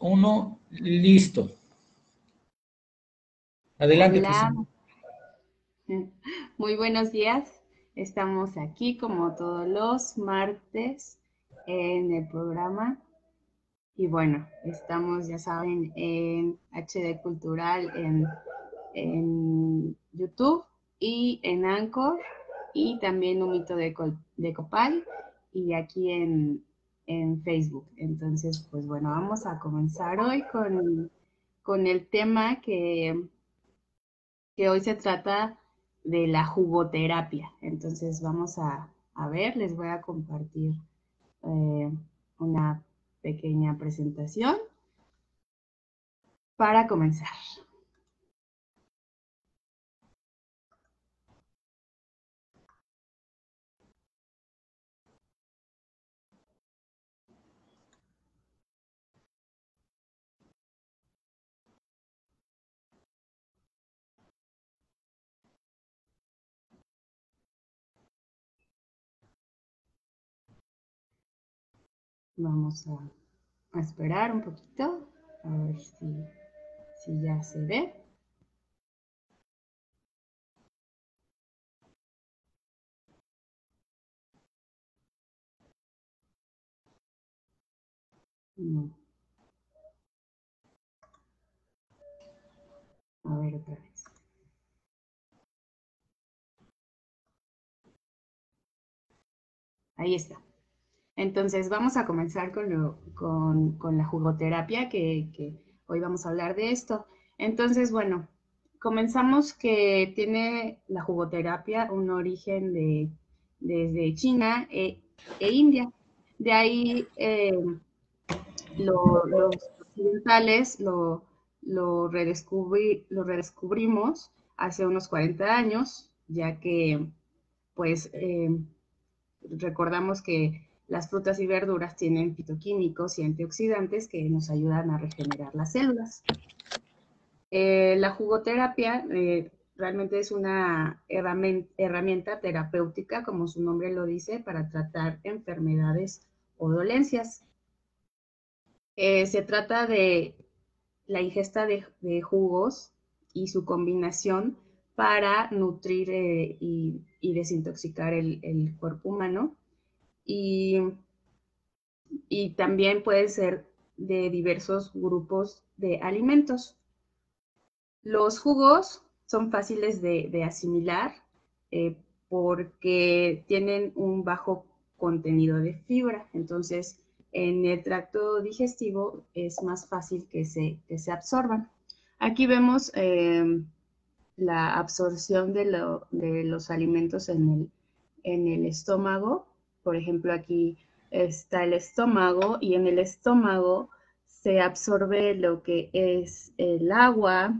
uno, listo. Adelante. Hola. Muy buenos días. Estamos aquí como todos los martes en el programa. Y bueno, estamos, ya saben, en HD Cultural, en, en YouTube y en Anchor y también un mito de, de Copal y aquí en, en Facebook. Entonces, pues bueno, vamos a comenzar hoy con, el tema que, que, hoy se trata de la jugoterapia. Entonces, vamos a, ver, les voy a compartir eh, una pequeña presentación para comenzar. Vamos a, esperar un poquito, a ver si, si ya se ve. No. A ver otra vez. Ahí está. Entonces, vamos a comenzar con, la jugoterapia, que, hoy vamos a hablar de esto. Entonces, bueno, comenzamos que tiene la jugoterapia un origen de, desde China e, e India. De ahí eh, los occidentales lo, lo, redescubrimos hace unos 40 años, ya que, pues, eh, recordamos que las frutas y verduras tienen fitoquímicos y antioxidantes que nos ayudan a regenerar las células. Eh, la jugoterapia eh, realmente es una herramienta terapéutica, como su nombre lo dice, para tratar enfermedades o dolencias. Eh, se trata de la ingesta de, jugos y su combinación para nutrir y, desintoxicar el cuerpo humano y, y también puede ser de diversos grupos de alimentos. Los jugos son fáciles de, asimilar eh, porque tienen un bajo contenido de fibra, entonces en el tracto digestivo es más fácil que se, se absorban. Aquí vemos em, la absorción de, de, los alimentos en el, en el estómago por ejemplo, aquí está el estómago y en el estómago se absorbe lo que es el agua,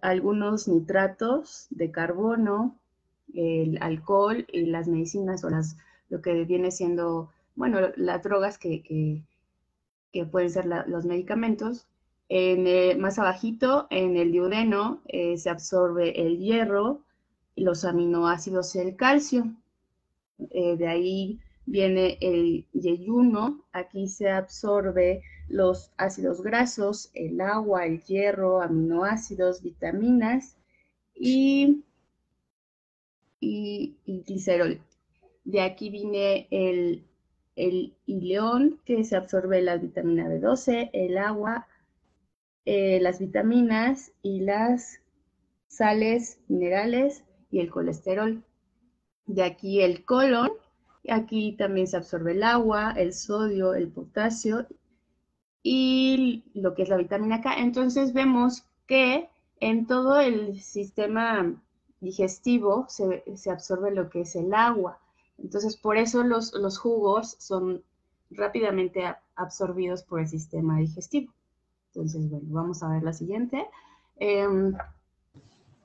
algunos nitratos de carbono, el alcohol y las medicinas o las, lo que viene siendo, bueno, las drogas que, pueden ser los medicamentos. En, más abajito, en el duodeno, eh, se absorbe el hierro, los aminoácidos y el calcio. Eh, de ahí viene el yeyuno, aquí se absorbe los ácidos grasos, el agua, el hierro, aminoácidos, vitaminas y, y, glicerol. De aquí viene el, el ileón, que se absorbe la vitamina B12, el agua, eh, las vitaminas y las sales minerales y el colesterol. De aquí el colon, aquí también se absorbe el agua, el sodio, el potasio y lo que es la vitamina K. Entonces vemos que en todo el sistema digestivo se, absorbe lo que es el agua. Entonces por eso los, jugos son rápidamente absorbidos por el sistema digestivo. Entonces, bueno, vamos a ver la siguiente. Em,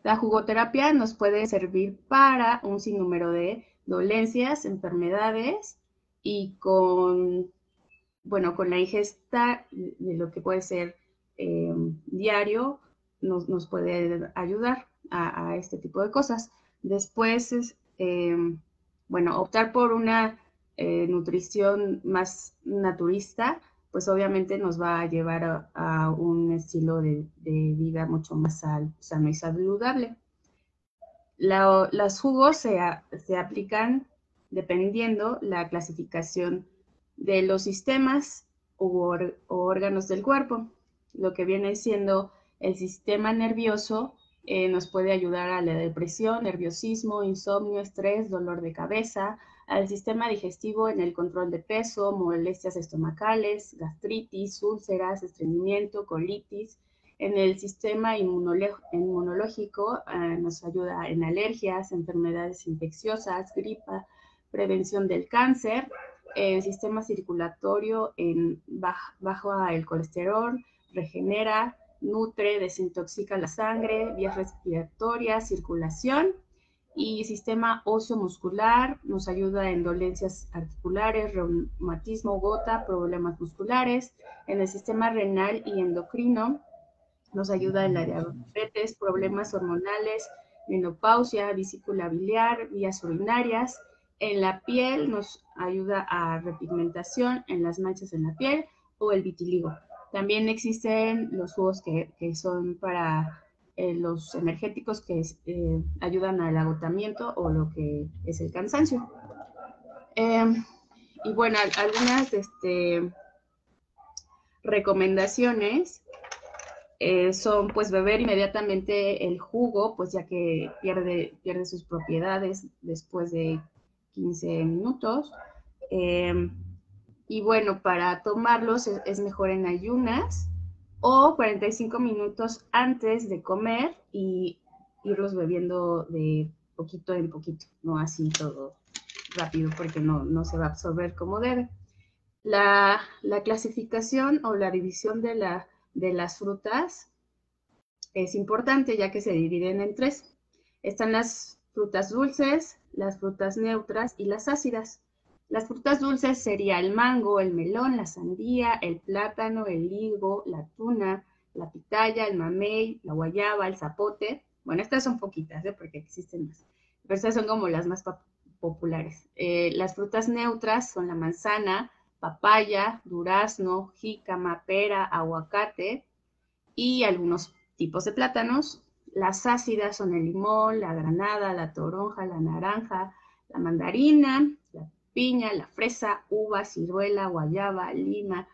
la jugoterapia nos puede servir para un sinnúmero de dolencias, enfermedades y con, bueno, con la ingesta de lo que puede ser eh, diario, nos, puede ayudar a, este tipo de cosas. Después, eh, bueno, optar por una eh, nutrición más naturista, pues obviamente nos va a llevar a, un estilo de, vida mucho más sano y saludable. los jugos se, se aplican dependiendo la clasificación de los sistemas o, órganos del cuerpo. Lo que viene siendo el sistema nervioso eh, nos puede ayudar a la depresión, nerviosismo, insomnio, estrés, dolor de cabeza, al sistema digestivo en el control de peso, molestias estomacales, gastritis, úlceras, estreñimiento, colitis. En el sistema inmunológico eh, nos ayuda en alergias, enfermedades infecciosas, gripa, prevención del cáncer, el sistema circulatorio en bajo el colesterol, regenera, nutre, desintoxica la sangre, vías respiratorias, circulación y sistema óseo muscular, nos ayuda en dolencias articulares, reumatismo, gota, problemas musculares, en el sistema renal y endocrino, nos ayuda en la diabetes, problemas hormonales, menopausia, vesícula biliar, vías urinarias, en la piel nos ayuda a repigmentación en las manchas en la piel o el vitiligo. También existen los jugos que, son para eh, los energéticos que eh, ayudan al agotamiento o lo que es el cansancio. Em, y bueno, algunas este, recomendaciones eh, son pues beber inmediatamente el jugo, pues ya que pierde, pierde sus propiedades después de 15 minutos. Em, y bueno, para tomarlos es, mejor en ayunas o 45 minutos antes de comer y irlos bebiendo de poquito en poquito, no así todo rápido porque no, no se va a absorber como debe. La, la clasificación o la división de, la, de las frutas es importante ya que se dividen en tres. Están las frutas dulces, las frutas neutras y las ácidas. Las frutas dulces sería el mango, el melón, la sandía, el plátano, el higo, la tuna, la pitaya, el mamey, la guayaba, el zapote. Bueno, estas son poquitas, ¿eh? porque existen más. Pero estas son como las más populares. Eh, las frutas neutras son la manzana, papaya, durazno, jícama, pera, aguacate y algunos tipos de plátanos. Las ácidas son el limón, la granada, la toronja, la naranja, la mandarina, piña, la fresa, uva, ciruela, guayaba, lima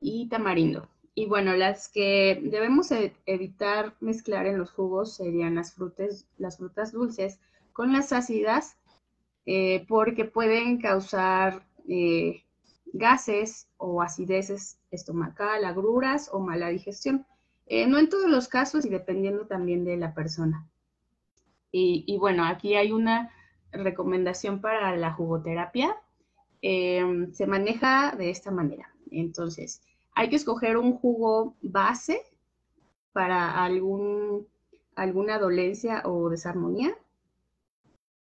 y tamarindo. Y bueno, las que debemos e-, evitar mezclar en los jugos serían las frutas, las frutas dulces con las ácidas, eh, porque pueden causar eh, gases o acideces estomacal, agruras o mala digestión. Eh, no en todos los casos y dependiendo también de la persona. Y, bueno, aquí hay una recomendación para la jugoterapia. Em, se maneja de esta manera. Entonces, hay que escoger un jugo base para algún, alguna dolencia o desarmonía.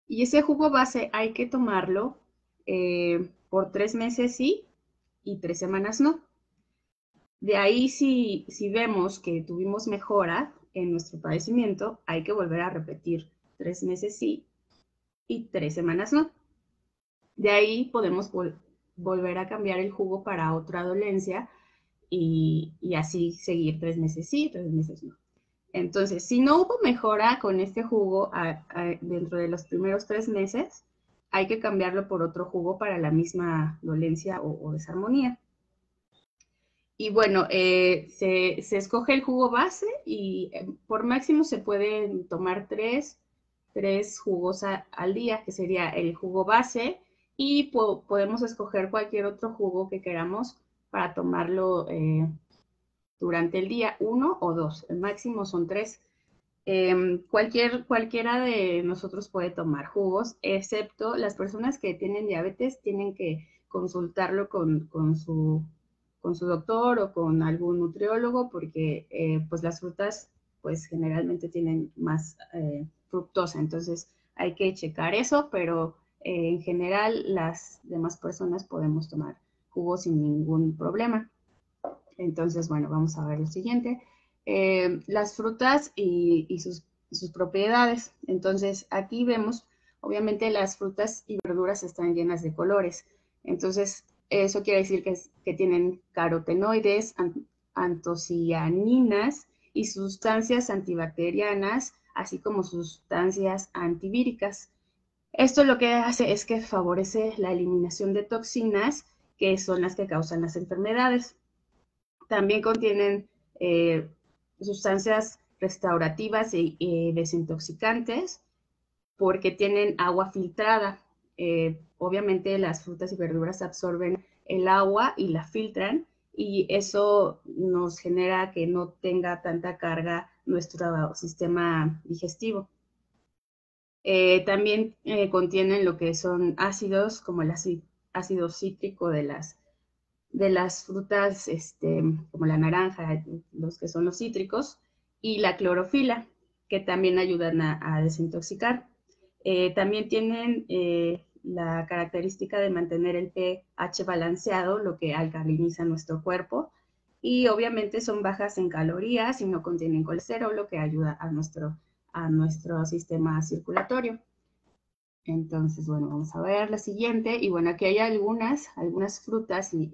Y ese jugo base hay que tomarlo eh, por tres meses sí y tres semanas no. De ahí, si, si vemos que tuvimos mejora en nuestro padecimiento, hay que volver a repetir tres meses sí y tres semanas no. De ahí podemos volver a cambiar el jugo para otra dolencia y, así seguir tres meses sí, tres meses no. Entonces, si no hubo mejora con este jugo dentro de los primeros tres meses, hay que cambiarlo por otro jugo para la misma dolencia o desarmonía. Y bueno, eh, se, escoge el jugo base y eh, por máximo se pueden tomar tres, jugos al día, que sería el jugo base, y podemos escoger cualquier otro jugo que queramos para tomarlo eh, durante el día, uno o dos. El máximo son tres. Em, cualquier, cualquiera de nosotros puede tomar jugos, excepto las personas que tienen diabetes tienen que consultarlo con su con su doctor o con algún nutriólogo porque eh, pues las frutas pues generalmente tienen más eh, fructosa, entonces hay que checar eso, pero eh, en general las demás personas podemos tomar jugo sin ningún problema. Entonces, bueno, vamos a ver lo siguiente. las frutas y, sus, propiedades. Entonces, aquí vemos, obviamente las frutas y verduras están llenas de colores. Entonces, Eso quiere decir que tienen carotenoides, antocianinas y sustancias antibacterianas, así como sustancias antivíricas. Esto lo que hace es que favorece la eliminación de toxinas, que son las que causan las enfermedades. También contienen eh, sustancias restaurativas y desintoxicantes porque tienen agua filtrada. Eh, obviamente las frutas y verduras absorben el agua y la filtran y eso nos genera que no tenga tanta carga nuestro sistema digestivo. Eh, también eh, contienen lo que son ácidos, como el ácido cítrico de las, de las frutas, este, como la naranja, los que son los cítricos, y la clorofila, que también ayudan a, desintoxicar. Eh, también tienen la característica de mantener el pH balanceado, lo que alcaliniza nuestro cuerpo. Y obviamente son bajas en calorías y no contienen colesterol, lo que ayuda a nuestro, a nuestro sistema circulatorio. Entonces, bueno, vamos a ver la siguiente. Y bueno, aquí hay algunas, algunas frutas y,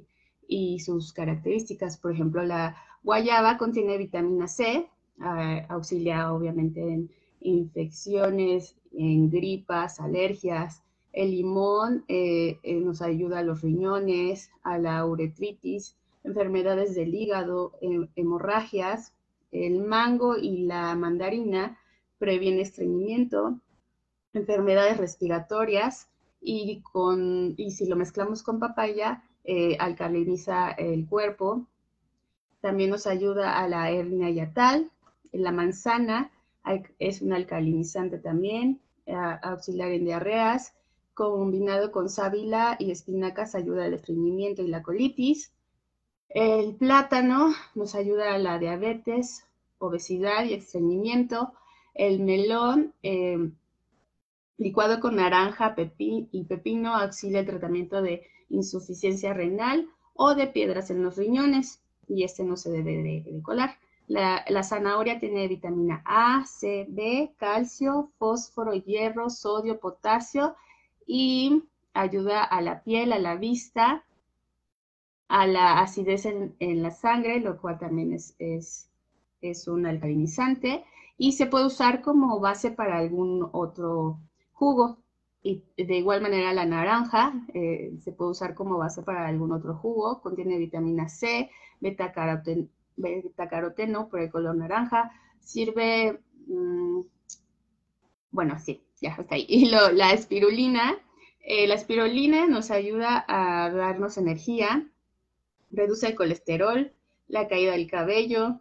sus características. Por ejemplo, la guayaba contiene vitamina C, ah, auxilia obviamente en infecciones, en gripas, alergias, el limón eh, eh, nos ayuda a los riñones, a la uretritis, enfermedades del hígado, hemorragias. El mango y la mandarina previene estreñimiento, enfermedades respiratorias y, con, y si lo mezclamos con papaya, eh, alcaliniza el cuerpo. También nos ayuda a la hernia yatal. La manzana es un alcalinizante también, auxiliar en diarreas combinado con sábila y espinacas ayuda al estreñimiento y la colitis. El plátano nos ayuda a la diabetes, obesidad y estreñimiento. El melón, eh, licuado con naranja y pepino, auxilia el tratamiento de insuficiencia renal o de piedras en los riñones, y este no se debe de, colar. La, la, zanahoria tiene vitamina A, C, B, calcio, fósforo, hierro, sodio, potasio y ayuda a la piel, a la vista, a la acidez en, la sangre, lo cual también es, es, un alcalinizante y se puede usar como base para algún otro jugo. Y de igual manera la naranja eh, se puede usar como base para algún otro jugo, contiene vitamina C, beta, caroteno por el color naranja, sirve, mm, bueno, sí, ya está ahí. Y la espirulina, eh, la espirulina nos ayuda a darnos energía, reduce el colesterol, la caída del cabello,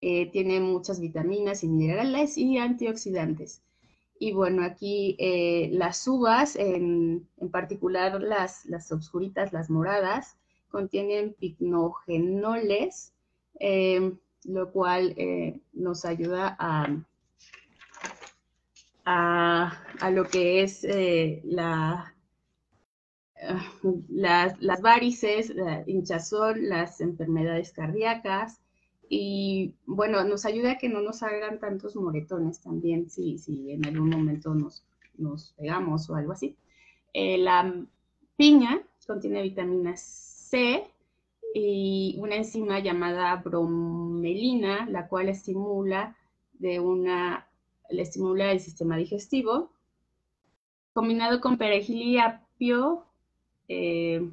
eh, tiene muchas vitaminas y minerales y antioxidantes. Y bueno, aquí eh, las uvas, en, particular las, las obscuritas, las moradas, contienen picnogenoles, lo cual nos ayuda a, a, lo que es eh, la, las, varices, la hinchazón, las enfermedades cardíacas y bueno, nos ayuda a que no nos hagan tantos moretones también si, si en algún momento nos, nos pegamos o algo así. Eh, la piña contiene vitamina C y una enzima llamada bromelina, la cual estimula de una estimula el sistema digestivo. Combinado con perejil y apio, eh,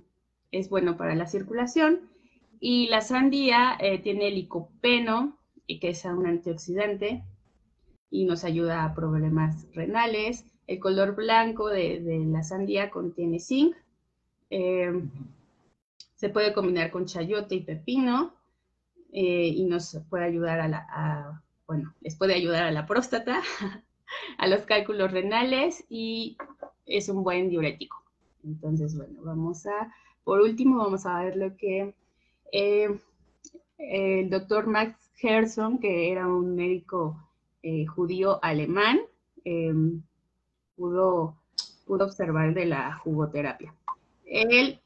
es bueno para la circulación. Y la sandía eh, tiene licopeno, que es un antioxidante y nos ayuda a problemas renales. El color blanco de, la sandía contiene zinc. Eh, se puede combinar con chayote y pepino y nos puede ayudar a, la, a bueno, les puede ayudar a la próstata, a los cálculos renales y es un buen diurético. Entonces, bueno, vamos a, por último, vamos a ver lo que eh, el doctor Max Gerson, que era un médico eh, judío alemán, eh, pudo, pudo observar de la jugoterapia. Él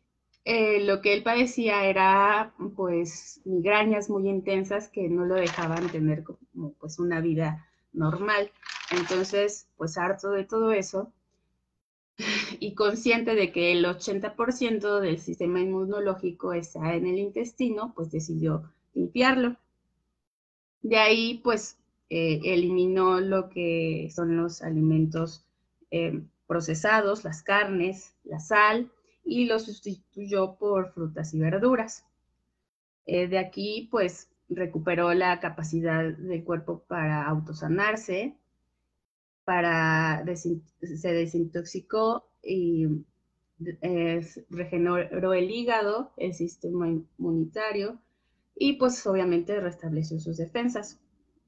lo que él padecía era pues migrañas muy intensas que no lo dejaban tener como pues una vida normal. Entonces, pues harto de todo eso, y consciente de que el 80% del sistema inmunológico está en el intestino, pues decidió limpiarlo. De ahí, pues, eh, eliminó lo que son los alimentos eh, procesados, las carnes, la sal, y lo sustituyó por frutas y verduras. Eh, de aquí, pues, recuperó la capacidad del cuerpo para autosanarse, para se desintoxicó y regeneró el hígado, el sistema inmunitario y pues obviamente restableció sus defensas.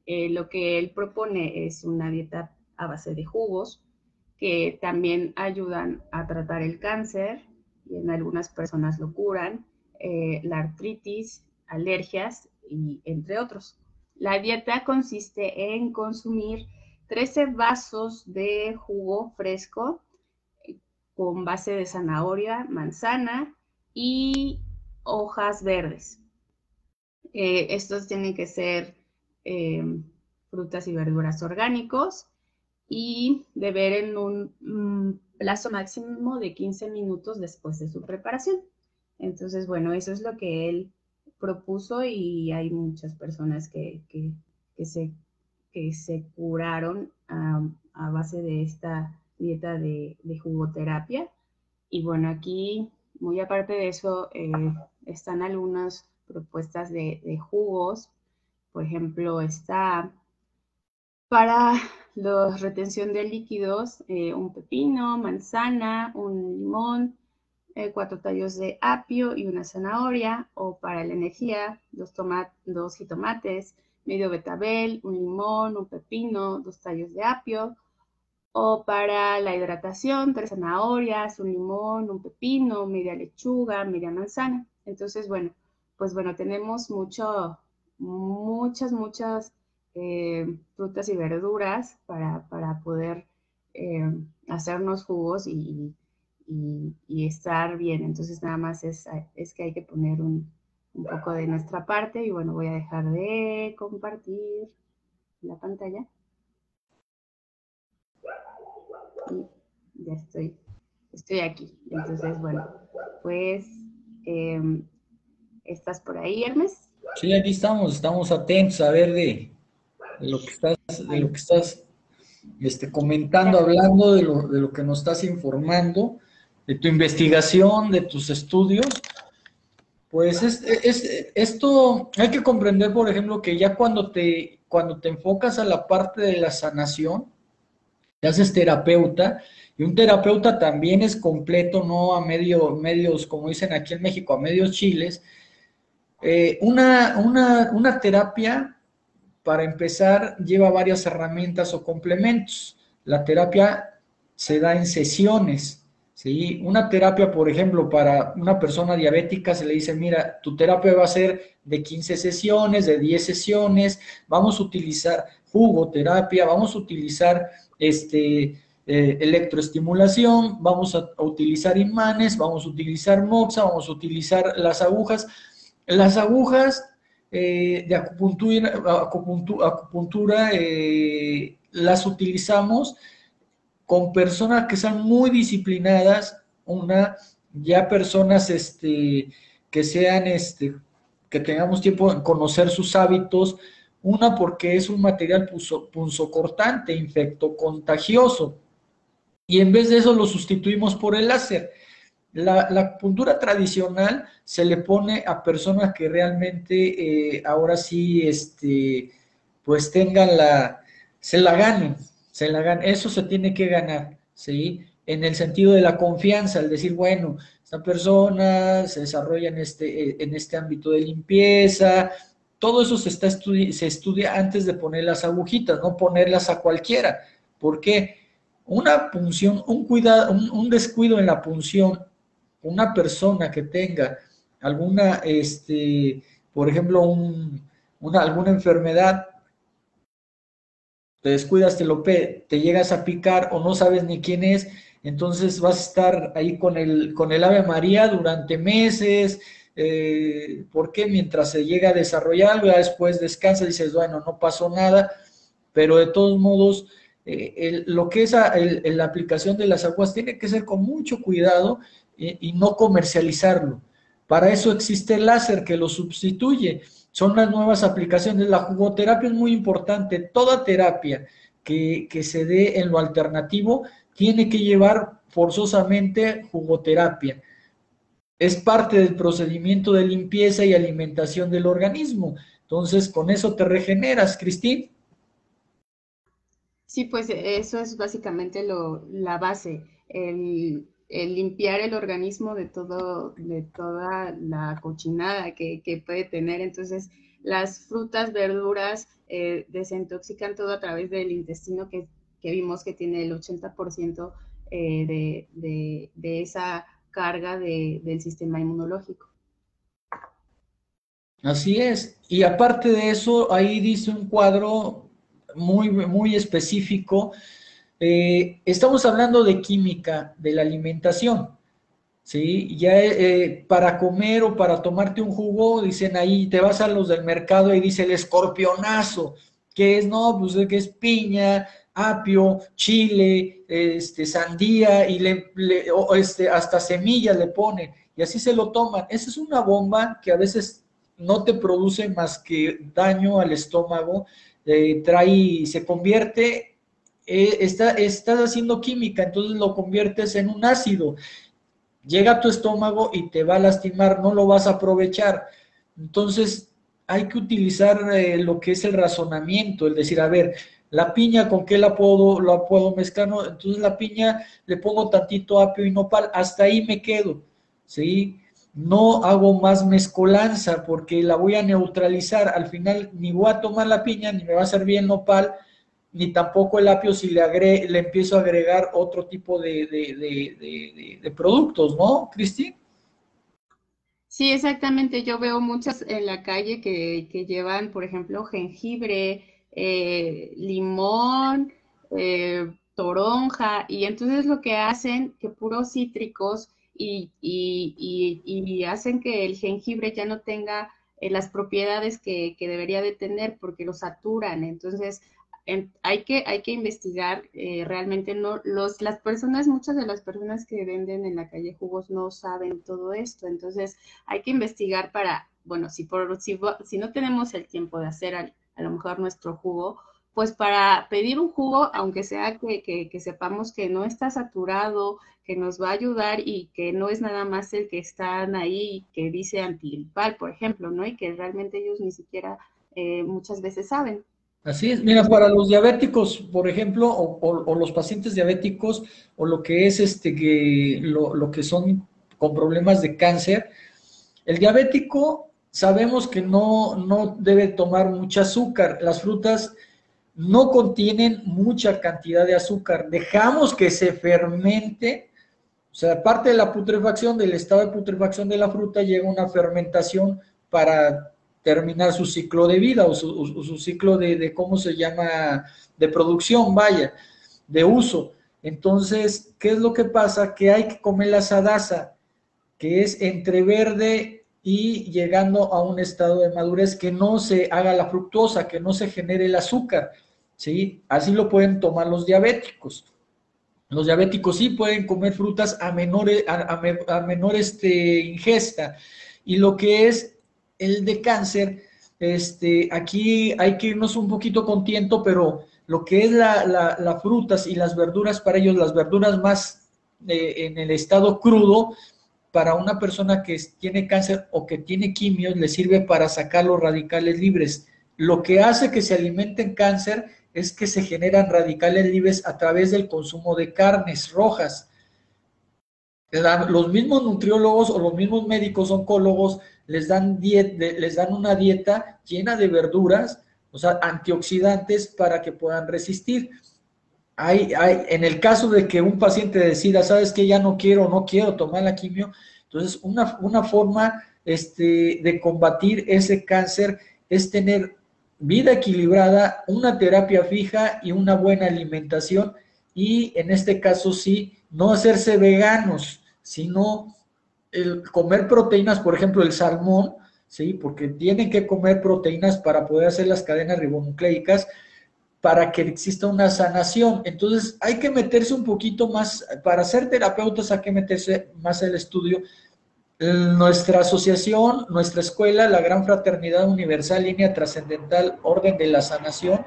Eh, lo que él propone es una dieta a base de jugos que también ayudan a tratar el cáncer y en algunas personas lo curan, eh, la artritis, alergias y entre otros. La dieta consiste en consumir 13 vasos de jugo fresco con base de zanahoria, manzana y hojas verdes. estos tienen que ser Em, frutas y verduras orgánicos y beber en un mm, plazo máximo de 15 minutos después de su preparación. Entonces, bueno, eso es lo que él propuso y hay muchas personas que, se, que se curaron a, base de esta dieta de, jugoterapia. Y bueno, aquí, muy aparte de eso, eh, están algunas propuestas de, de jugos. Por ejemplo, está para la retención de líquidos, eh, un pepino, manzana, un limón, eh, cuatro tallos de apio y una zanahoria, o para la energía, dos, dos jitomates, medio betabel, un limón, un pepino, dos tallos de apio, o para la hidratación, tres zanahorias, un limón, un pepino, media lechuga, media manzana. Entonces, bueno, pues bueno, tenemos mucho, muchas, muchas eh, frutas y verduras para, poder eh, hacernos jugos y, estar bien. Entonces nada más es, es que hay que poner un, poco de nuestra parte y bueno, voy a dejar de compartir la pantalla. Y ya estoy, estoy aquí. Entonces, bueno, pues, em, ¿estás por ahí, Hermes? Sí, aquí estamos, estamos atentos a ver de, lo que estás, de lo que estás este, comentando, hablando de lo, de lo que nos estás informando, de tu investigación, de tus estudios. Pues es, es, esto hay que comprender, por ejemplo, que ya cuando te, cuando te enfocas a la parte de la sanación, te haces terapeuta, y un terapeuta también es completo, no a medio, medios, como dicen aquí en México, a medios chiles, eh, una, una, terapia, para empezar, lleva varias herramientas o complementos. La terapia se da en sesiones. ¿sí? Una terapia, por ejemplo, para una persona diabética se le dice, mira, tu terapia va a ser de 15 sesiones, de 10 sesiones, vamos a utilizar jugoterapia, vamos a utilizar este, eh, electroestimulación, vamos a, utilizar imanes, vamos a utilizar moxa, vamos a utilizar las agujas. Las agujas eh, de acupuntura, acupuntura, eh, las utilizamos con personas que sean muy disciplinadas, una, ya personas este, que sean, este, que tengamos tiempo en conocer sus hábitos, una porque es un material punzocortante, infecto contagioso, y en vez de eso lo sustituimos por el láser. La, la puntura tradicional se le pone a personas que realmente eh, ahora sí, este, pues tengan la, se la ganen, se la ganen. Eso se tiene que ganar, ¿sí? En el sentido de la confianza, al decir, bueno, esta persona se desarrolla en este, en este ámbito de limpieza, todo eso se, está se estudia antes de poner las agujitas, no ponerlas a cualquiera. ¿Por qué? Una punción, un, cuidado, un descuido en la punción una persona que tenga alguna, este, por ejemplo, una, alguna enfermedad, te descuidas, te lo te llegas a picar o no sabes ni quién es, entonces vas a estar ahí con el, con el Ave María durante meses, eh, porque mientras se llega a desarrollar ya después descansa y dices, bueno, no pasó nada, pero de todos modos, eh, lo que es la aplicación de las aguas tiene que ser con mucho cuidado y no comercializarlo. Para eso existe el láser que lo sustituye. Son las nuevas aplicaciones. La jugoterapia es muy importante. Toda terapia que, que se dé en lo alternativo tiene que llevar forzosamente jugoterapia. Es parte del procedimiento de limpieza y alimentación del organismo. Entonces, con eso te regeneras, Cristín. Sí, pues eso es básicamente lo, la base, el, limpiar el organismo de todo, de toda la cochinada que, puede tener. Entonces, las frutas, verduras eh, desintoxican todo a través del intestino que, vimos que tiene el 80% eh, de, de, esa carga del sistema inmunológico. Así es. Y aparte de eso, ahí dice un cuadro muy, muy específico. Eh, estamos hablando de química, de la alimentación. ¿sí? Ya eh, para comer o para tomarte un jugo, dicen ahí, te vas a los del mercado y dice el escorpionazo, que es, no, pues que es piña, apio, chile, este, sandía y le, este, hasta semillas le ponen y así se lo toman. Esa es una bomba que a veces no te produce más que daño al estómago, eh, trae, se convierte, eh, está, estás haciendo química, entonces lo conviertes en un ácido. Llega a tu estómago y te va a lastimar, no lo vas a aprovechar. Entonces hay que utilizar eh, lo que es el razonamiento, el decir, a ver, la piña, ¿con qué la puedo, la puedo mezclar? entonces la piña le pongo tantito apio y nopal, hasta ahí me quedo, ¿sí? No hago más mezcolanza porque la voy a neutralizar. Al final ni voy a tomar la piña, ni me va a servir el nopal, ni tampoco el apio si le, le empiezo a agregar otro tipo de, productos, ¿no, Cristi? Sí, exactamente. Yo veo muchas en la calle que, llevan, por ejemplo, jengibre, eh, limón, eh, toronja, y entonces lo que hacen, que puros cítricos, y, y, hacen que el jengibre ya no tenga eh, las propiedades que, debería de tener porque lo saturan. Entonces, hay, que, hay que investigar eh, realmente, no, los, las personas, muchas de las personas que venden en la calle jugos no saben todo esto. Entonces, hay que investigar para, bueno, si, por, si, si no tenemos el tiempo de hacer a lo mejor nuestro jugo, pues para pedir un jugo, aunque sea que, sepamos que no está saturado, que nos va a ayudar y que no es nada más el que están ahí que dice antigripal, por ejemplo, ¿no? Y que realmente ellos ni siquiera eh, muchas veces saben. Así es, mira, para los diabéticos, por ejemplo, o, los pacientes diabéticos, o lo que es este que lo, lo que son con problemas de cáncer, el diabético sabemos que no, no debe tomar mucho azúcar. Las frutas no contienen mucha cantidad de azúcar. Dejamos que se fermente, o sea, aparte de la putrefacción, del estado de putrefacción de la fruta, llega una fermentación para terminar su ciclo de vida o su, ciclo de, cómo se llama, de producción, vaya, de uso. Entonces, ¿qué es lo que pasa? Que hay que comer la sadaza, que es entre verde y llegando a un estado de madurez que no se haga la fructosa, que no se genere el azúcar. ¿Sí? Así lo pueden tomar los diabéticos. Los diabéticos sí pueden comer frutas a menor, a, menor este, ingesta. Y lo que es el de cáncer, este, aquí hay que irnos un poquito con tiento, pero lo que es las la, frutas y las verduras, para ellos las verduras más eh, en el estado crudo, para una persona que tiene cáncer o que tiene quimios, le sirve para sacar los radicales libres. Lo que hace que se alimenten cáncer es que se generan radicales libres a través del consumo de carnes rojas. Los mismos nutriólogos o los mismos médicos oncólogos les dan, les dan una dieta llena de verduras, o sea, antioxidantes para que puedan resistir. Hay, hay, en el caso de que un paciente decida, sabes que ya no quiero, no quiero tomar la quimio, entonces una, una forma este, de combatir ese cáncer es tener vida equilibrada, una terapia fija y una buena alimentación y en este caso sí, no hacerse veganos, sino el comer proteínas, por ejemplo, el salmón, ¿sí? Porque tienen que comer proteínas para poder hacer las cadenas ribonucleicas. para que exista una sanación. Entonces hay que meterse un poquito más, para ser terapeutas hay que meterse más el estudio. Nuestra asociación, nuestra escuela, la Gran Fraternidad Universal, Línea Trascendental, Orden de la Sanación,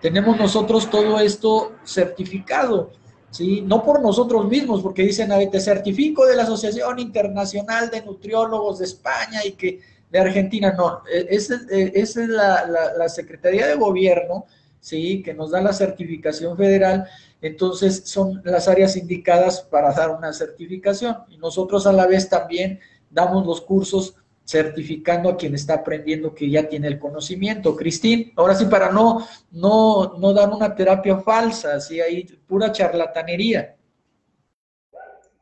tenemos nosotros todo esto certificado, ¿sí? No por nosotros mismos, porque dicen, a te certifico de la Asociación Internacional de Nutriólogos de España y que de Argentina, no, e, esa, e, es la, la Secretaría de Gobierno ¿sí? que nos da la certificación federal, entonces son las áreas indicadas para dar una certificación. Y nosotros a la vez también damos los cursos certificando a quien está aprendiendo que ya tiene el conocimiento. Cristín, ahora sí, para no, no, no dar una terapia falsa, así hay pura charlatanería.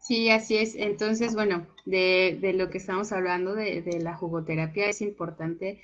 Sí, así es. Entonces, bueno, de, de lo que estamos hablando de, de la jugoterapia es importante,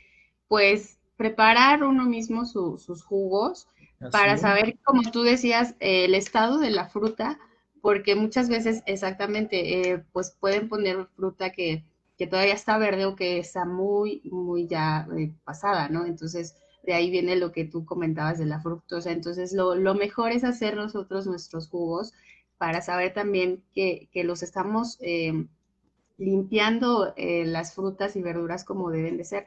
pues preparar uno mismo sus jugos para saber, como tú decías, el estado de la fruta, porque muchas veces exactamente, eh, pues pueden poner fruta que, todavía está verde o que está muy, muy ya eh, pasada, ¿no? Entonces, de ahí viene lo que tú comentabas de la fructosa. Entonces, lo, mejor es hacer nosotros nuestros jugos para saber también que, los estamos eh, limpiando las frutas y verduras como deben de ser,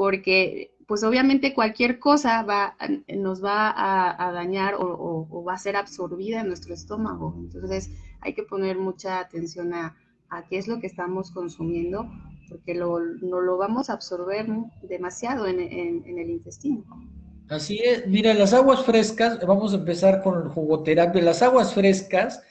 porque pues obviamente cualquier cosa va, nos va a, dañar o, va a ser absorbida en nuestro estómago. Entonces hay que poner mucha atención a, qué es lo que estamos consumiendo, porque no lo vamos a absorber demasiado en, el intestino. Así es, mira, las aguas frescas, vamos a empezar con el jugoterapia, las aguas frescas,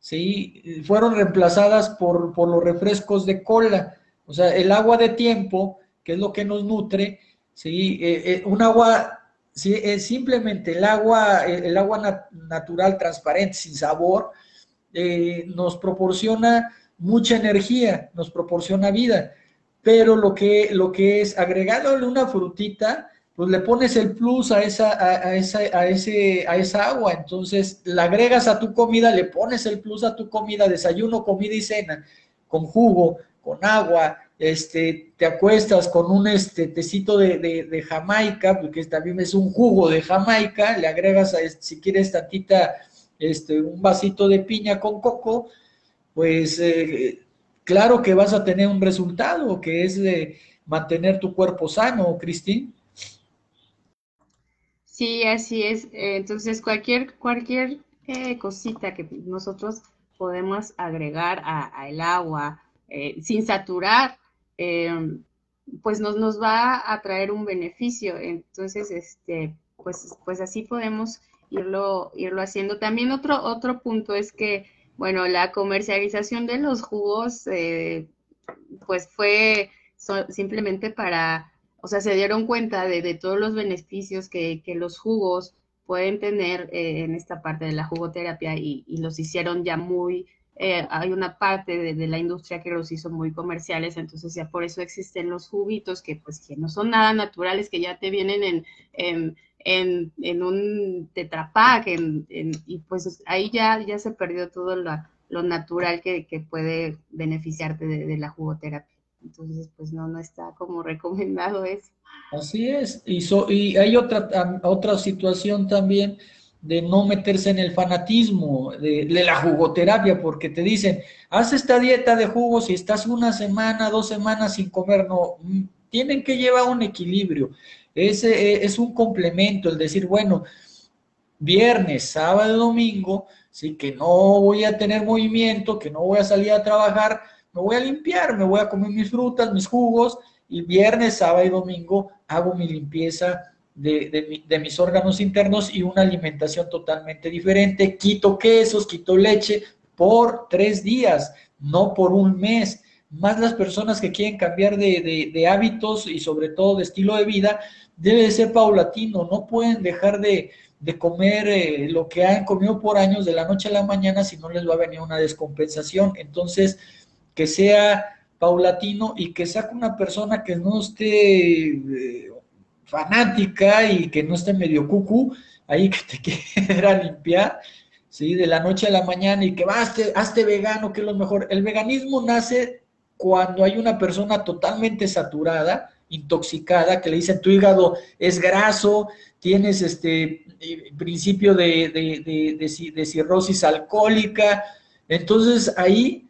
¿sí? Fueron reemplazadas por, por los refrescos de cola, o sea, el agua de tiempo, que es lo que nos nutre, ¿sí? Eh, eh, un agua, ¿sí? es simplemente el agua, el agua natural, transparente, sin sabor, eh, nos proporciona mucha energía, nos proporciona vida, pero lo que, lo que es agregándole una frutita, pues le pones el plus a esa, a, esa, a, ese, a esa agua, entonces la agregas a tu comida, le pones el plus a tu comida, desayuno, comida y cena, con jugo, con agua, este, te acuestas con un este, tecito de, Jamaica, porque también es un jugo de Jamaica, le agregas, a, si quieres, tantita, este, un vasito de piña con coco, pues eh, claro que vas a tener un resultado, que es de mantener tu cuerpo sano, Cristín. Sí, así es. Entonces, cualquier, cualquier eh, cosita que nosotros podemos agregar al agua, eh, sin saturar Em, pues nos, nos va a traer un beneficio. Entonces, este, pues, pues así podemos irlo, irlo haciendo. También otro, otro punto es que, bueno, la comercialización de los jugos, eh, pues fue simplemente para, o sea, se dieron cuenta de, todos los beneficios que, los jugos pueden tener eh, en esta parte de la jugoterapia y los hicieron ya muy eh, hay una parte de, la industria que los hizo muy comerciales, entonces ya por eso existen los juguitos que pues que no son nada naturales, que ya te vienen en, en, en, un tetrapack, y pues ahí ya, ya se perdió todo lo, natural que, puede beneficiarte de, la jugoterapia. Entonces, pues no, no está como recomendado eso. Así es, y, y hay otra, otra situación también de no meterse en el fanatismo de, la jugoterapia, porque te dicen, haz esta dieta de jugos y estás una semana, dos semanas sin comer, no, mm, tienen que llevar un equilibrio, ese eh, es un complemento, el decir, bueno, viernes, sábado, domingo, sí, que no voy a tener movimiento, que no voy a salir a trabajar, me voy a limpiar, me voy a comer mis frutas, mis jugos, y viernes, sábado y domingo hago mi limpieza de, mis órganos internos y una alimentación totalmente diferente. Quito quesos, quito leche por tres días, no por un mes. Más las personas que quieren cambiar de, hábitos y sobre todo de estilo de vida, debe de ser paulatino, no pueden dejar de, comer eh, lo que han comido por años de la noche a la mañana si no les va a venir una descompensación. Entonces, que sea paulatino y que sea una persona que no esté eh, fanática y que no esté medio cucu, ahí que te quiera limpiar, ¿sí? De la noche a la mañana y que va, hazte, vegano, que es lo mejor. El veganismo nace cuando hay una persona totalmente saturada, intoxicada, que le dicen tu hígado es graso, tienes este eh, principio de, de, cirrosis alcohólica, entonces ahí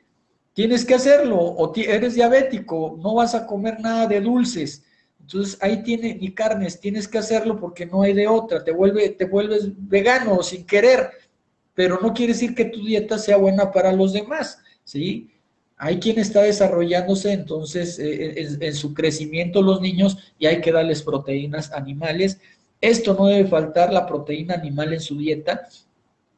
tienes que hacerlo, o eres diabético, no vas a comer nada de dulces, entonces ahí tiene ni carnes, tienes que hacerlo porque no hay de otra, te, vuelve, te vuelves vegano sin querer, pero no quiere decir que tu dieta sea buena para los demás, ¿sí? Hay quien está desarrollándose entonces eh, en, su crecimiento los niños y hay que darles proteínas animales. Esto no debe faltar, la proteína animal en su dieta.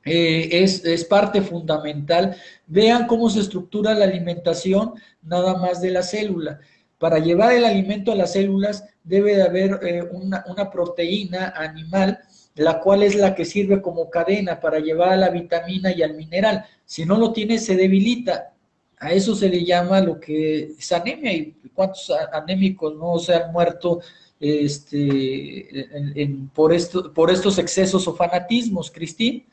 Eh, es, parte fundamental. Vean cómo se estructura la alimentación nada más de la célula. Para llevar el alimento a las células debe de haber eh, una, proteína animal la cual es la que sirve como cadena para llevar a la vitamina y al mineral. Si no lo tiene, se debilita. A eso se le llama lo que es anemia. ¿Y cuántos anémicos no se han muerto este, por, esto, por estos excesos o fanatismos, Cristín?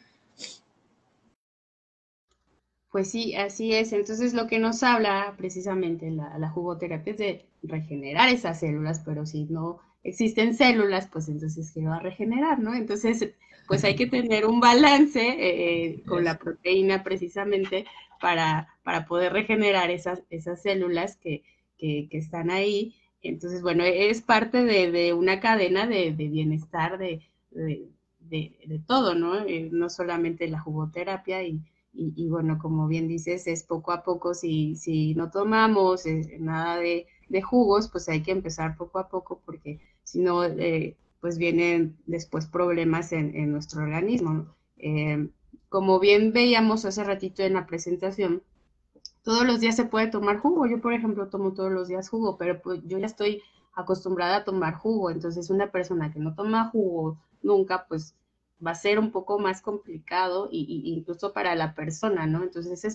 Pues sí, así es. Entonces lo que nos habla precisamente la, la jugoterapia es de regenerar esas células, pero si no existen células, pues entonces ¿qué va a regenerar, ¿no? Entonces, pues hay que tener un balance eh, con la proteína precisamente para, para poder regenerar esas, esas células que, que, están ahí. Entonces, bueno, es parte de, una cadena de, bienestar de, de, todo, ¿no? Eh, no solamente la jugoterapia y, y, bueno, como bien dices, es poco a poco, si, si no tomamos eh, nada de de jugos, pues hay que empezar poco a poco porque si no, eh, pues vienen después problemas en, nuestro organismo. Eh, como bien veíamos hace ratito en la presentación, todos los días se puede tomar jugo. Yo, por ejemplo, tomo todos los días jugo, pero pues yo ya estoy acostumbrada a tomar jugo. Entonces, una persona que no toma jugo nunca, pues va a ser un poco más complicado y, incluso para la persona, ¿no? Entonces es